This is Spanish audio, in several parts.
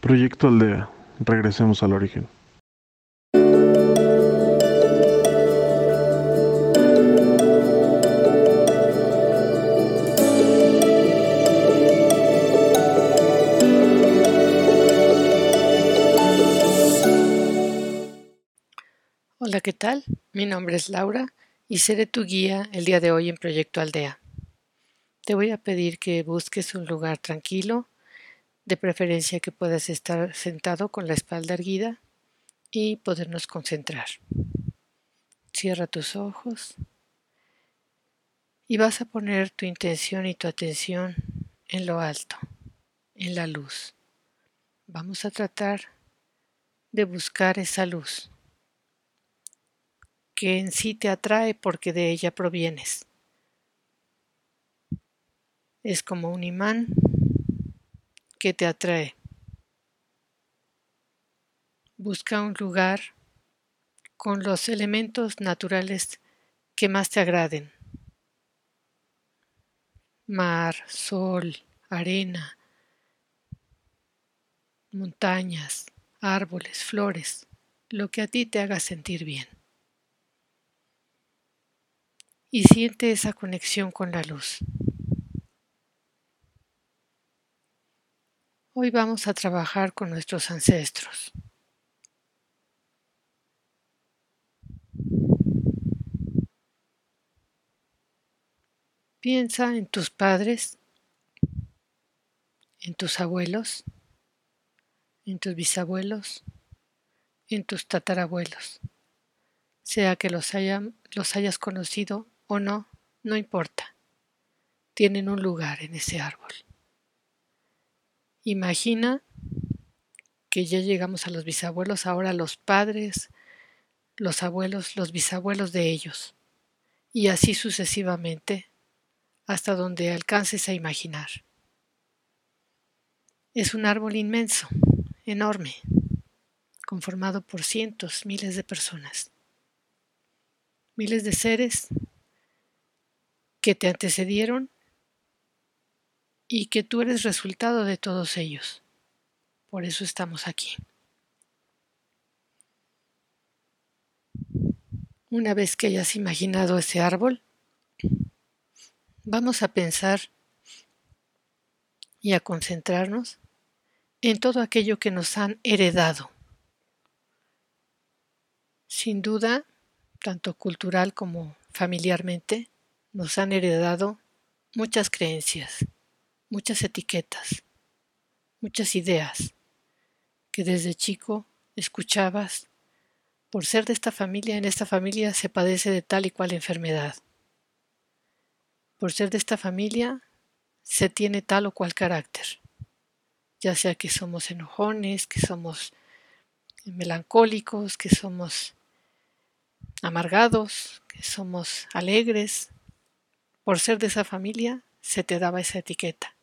Proyecto Aldea. Regresemos al origen. Hola, ¿qué tal? Mi nombre es Laura y seré tu guía el día de hoy en Proyecto Aldea. Te voy a pedir que busques un lugar tranquilo, de preferencia que puedas estar sentado con la espalda erguida y podernos concentrar. Cierra tus ojos y vas a poner tu intención y tu atención en lo alto, en la luz. Vamos a tratar de buscar esa luz que en sí te atrae porque de ella provienes. Es como un imán que te atrae. Busca un lugar con los elementos naturales que más te agraden. Mar, sol, arena, montañas, árboles, flores, lo que a ti te haga sentir bien y siente esa conexión con la luz. Hoy vamos a trabajar con nuestros ancestros. Piensa en tus padres, en tus abuelos, en tus bisabuelos, en tus tatarabuelos, sea que los, hayas conocido o no, no importa. Tienen un lugar en ese árbol. Imagina que ya llegamos a los bisabuelos, ahora los padres, los abuelos, los bisabuelos de ellos, y así sucesivamente, hasta donde alcances a imaginar. Es un árbol inmenso, enorme, conformado por cientos, miles de personas, miles de seres que te antecedieron y que tú eres resultado de todos ellos. Por eso estamos aquí. Una vez que hayas imaginado ese árbol, vamos a pensar y a concentrarnos en todo aquello que nos han heredado. Sin duda, tanto cultural como familiarmente, nos han heredado muchas creencias, muchas etiquetas, muchas ideas que desde chico escuchabas. Por ser de esta familia, en esta familia se padece de tal y cual enfermedad. Por ser de esta familia se tiene tal o cual carácter, ya sea que somos enojones, que somos melancólicos, que somos amargados, que somos alegres, por ser de esa familia, se te daba esa etiqueta.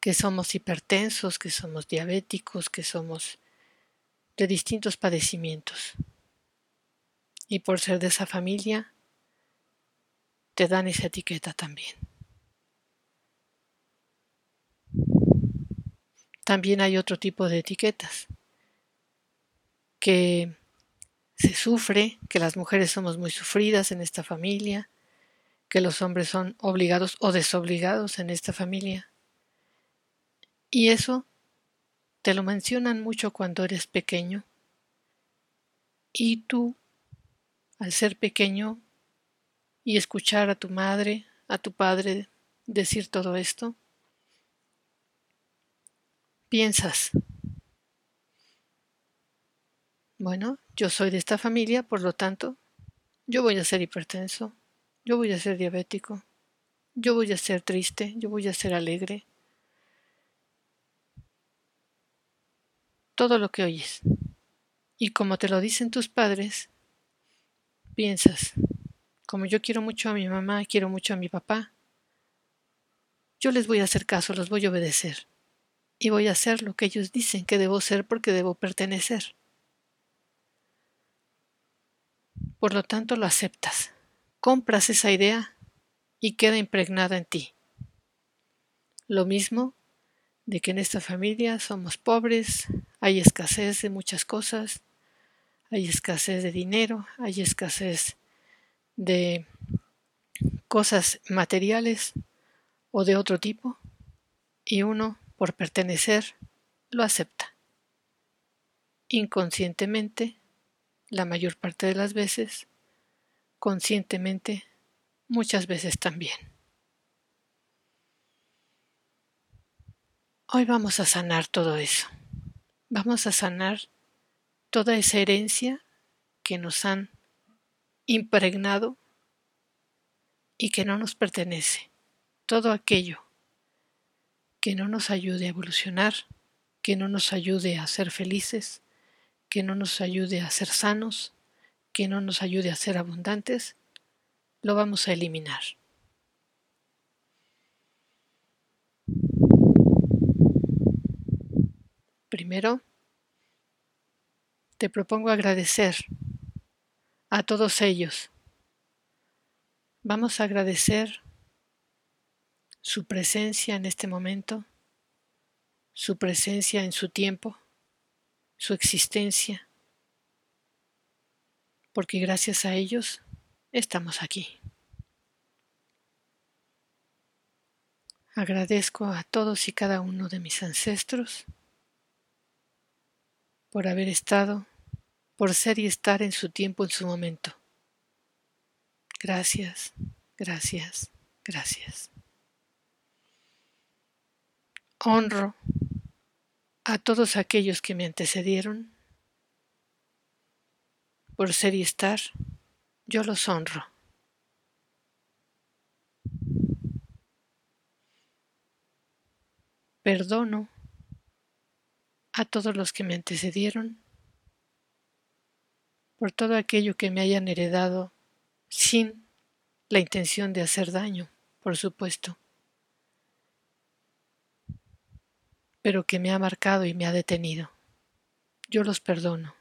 Que somos hipertensos, que somos diabéticos, que somos de distintos padecimientos. Y por ser de esa familia, te dan esa etiqueta también. También hay otro tipo de etiquetas, que se sufre, que las mujeres somos muy sufridas en esta familia, que los hombres son obligados o desobligados en esta familia. Y eso te lo mencionan mucho cuando eres pequeño. Y tú, al ser pequeño y escuchar a tu madre, a tu padre decir todo esto, piensas, bueno, yo soy de esta familia, por lo tanto, yo voy a ser hipertenso, yo voy a ser diabético, yo voy a ser triste, yo voy a ser alegre. Todo lo que oyes. Y como te lo dicen tus padres, piensas, como yo quiero mucho a mi mamá, quiero mucho a mi papá, yo les voy a hacer caso, los voy a obedecer. Y voy a hacer lo que ellos dicen que debo ser porque debo pertenecer. Por lo tanto, lo aceptas compras esa idea y queda impregnada en ti. Lo mismo de que en esta familia somos pobres, hay escasez de muchas cosas, hay escasez de dinero, hay escasez de cosas materiales o de otro tipo, y uno, por pertenecer, lo acepta. Inconscientemente, la mayor parte de las veces, conscientemente, muchas veces también. Hoy vamos a sanar todo eso. Vamos a sanar toda esa herencia que nos han impregnado y que no nos pertenece. Todo aquello que no nos ayude a evolucionar, que no nos ayude a ser felices, que no nos ayude a ser sanos, que no nos ayude a ser abundantes, lo vamos a eliminar. Primero, te propongo agradecer a todos ellos. Vamos a agradecer su presencia en este momento, su presencia en su tiempo, su existencia, porque gracias a ellos estamos aquí. Agradezco a todos y cada uno de mis ancestros por haber estado, por ser y estar en su tiempo, en su momento. Gracias, gracias, gracias. Honro a todos aquellos que me antecedieron por ser y estar, yo los honro. Perdono a todos los que me antecedieron por todo aquello que me hayan heredado sin la intención de hacer daño, por supuesto. pero que me ha marcado y me ha detenido. Yo los perdono.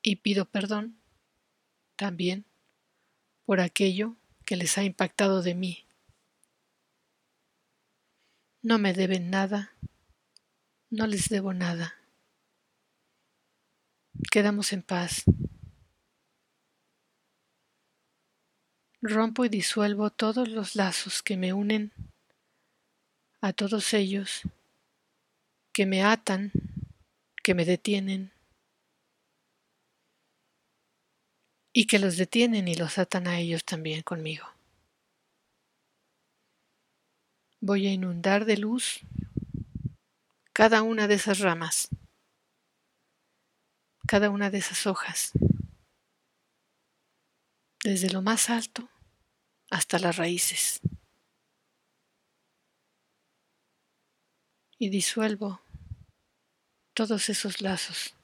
Y pido perdón también por aquello que les ha impactado de mí. No me deben nada, no les debo nada. Quedamos en paz. rompo y disuelvo todos los lazos que me unen a todos ellos, que me atan, que me detienen y que los detienen y los atan a ellos también conmigo. Voy a inundar de luz cada una de esas ramas, cada una de esas hojas desde lo más alto hasta las raíces. Y disuelvo todos esos lazos,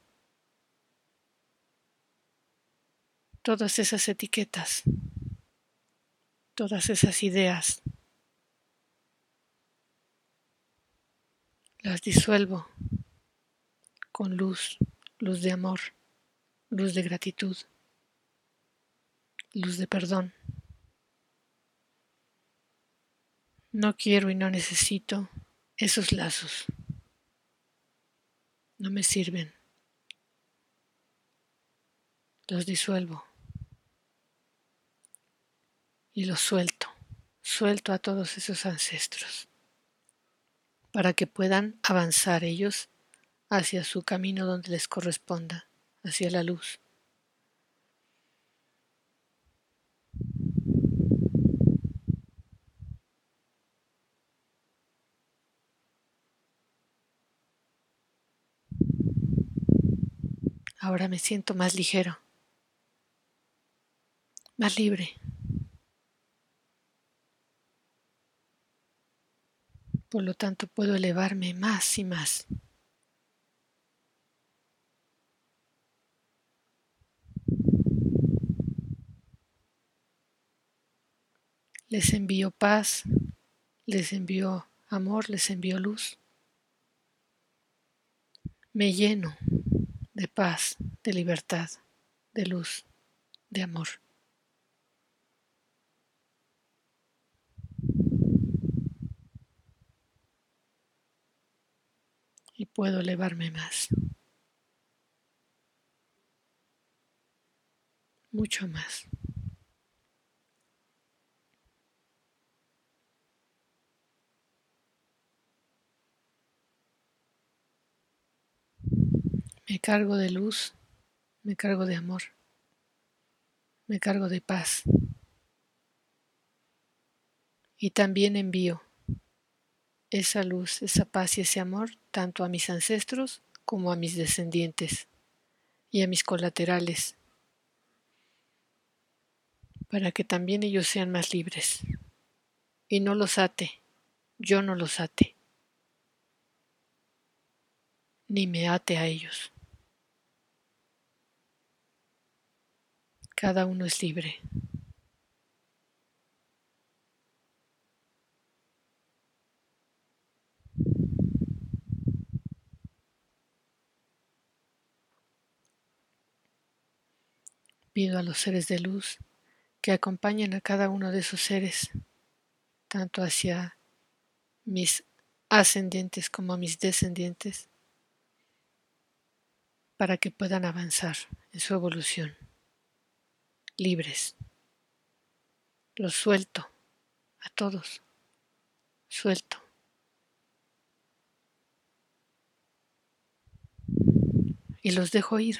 todas esas etiquetas, todas esas ideas. Las disuelvo con luz, luz de amor, luz de gratitud luz de perdón. No quiero y no necesito esos lazos. No me sirven. Los disuelvo. Y los suelto. Suelto a todos esos ancestros para que puedan avanzar ellos hacia su camino donde les corresponda, hacia la luz. Ahora me siento más ligero, más libre. Por lo tanto, puedo elevarme más y más. Les envío paz, les envío amor, les envío luz. Me lleno de paz, de libertad, de luz, de amor. Puedo elevarme más. Mucho más. Me cargo de luz, me cargo de amor, me cargo de paz. Y también envío esa luz, esa paz y ese amor tanto a mis ancestros como a mis descendientes y a mis colaterales, para que también ellos sean más libres y no los ate, yo no los ate, ni me ate a ellos. Cada uno es libre. Pido a los seres de luz que acompañen a cada uno de esos seres, tanto hacia mis ascendientes como a mis descendientes, para que puedan avanzar en su evolución libres. Los suelto a todos. Suelto. Y los dejo ir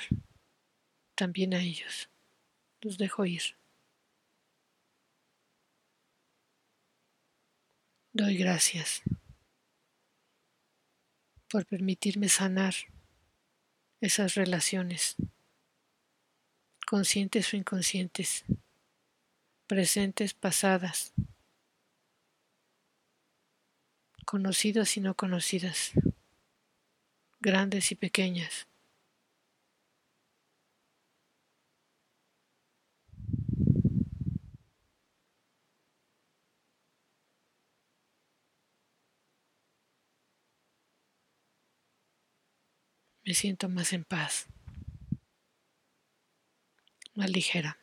también a ellos. Los dejo ir. Doy gracias por permitirme sanar esas relaciones conscientes o inconscientes, presentes, pasadas, conocidas y no conocidas, grandes y pequeñas. Me siento más en paz más ligera.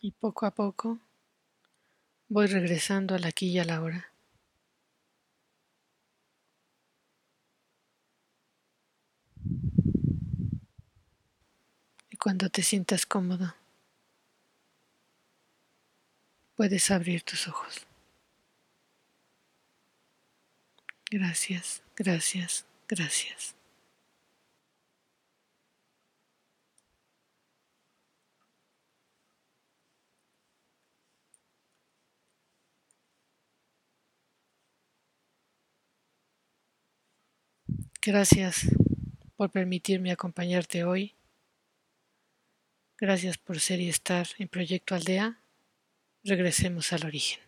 Y poco a poco voy regresando al aquí y a la hora. Y cuando te sientas cómodo, puedes abrir tus ojos. Gracias, gracias, gracias. Gracias por permitirme acompañarte hoy. Gracias por ser y estar en Proyecto Aldea. Regresemos al origen.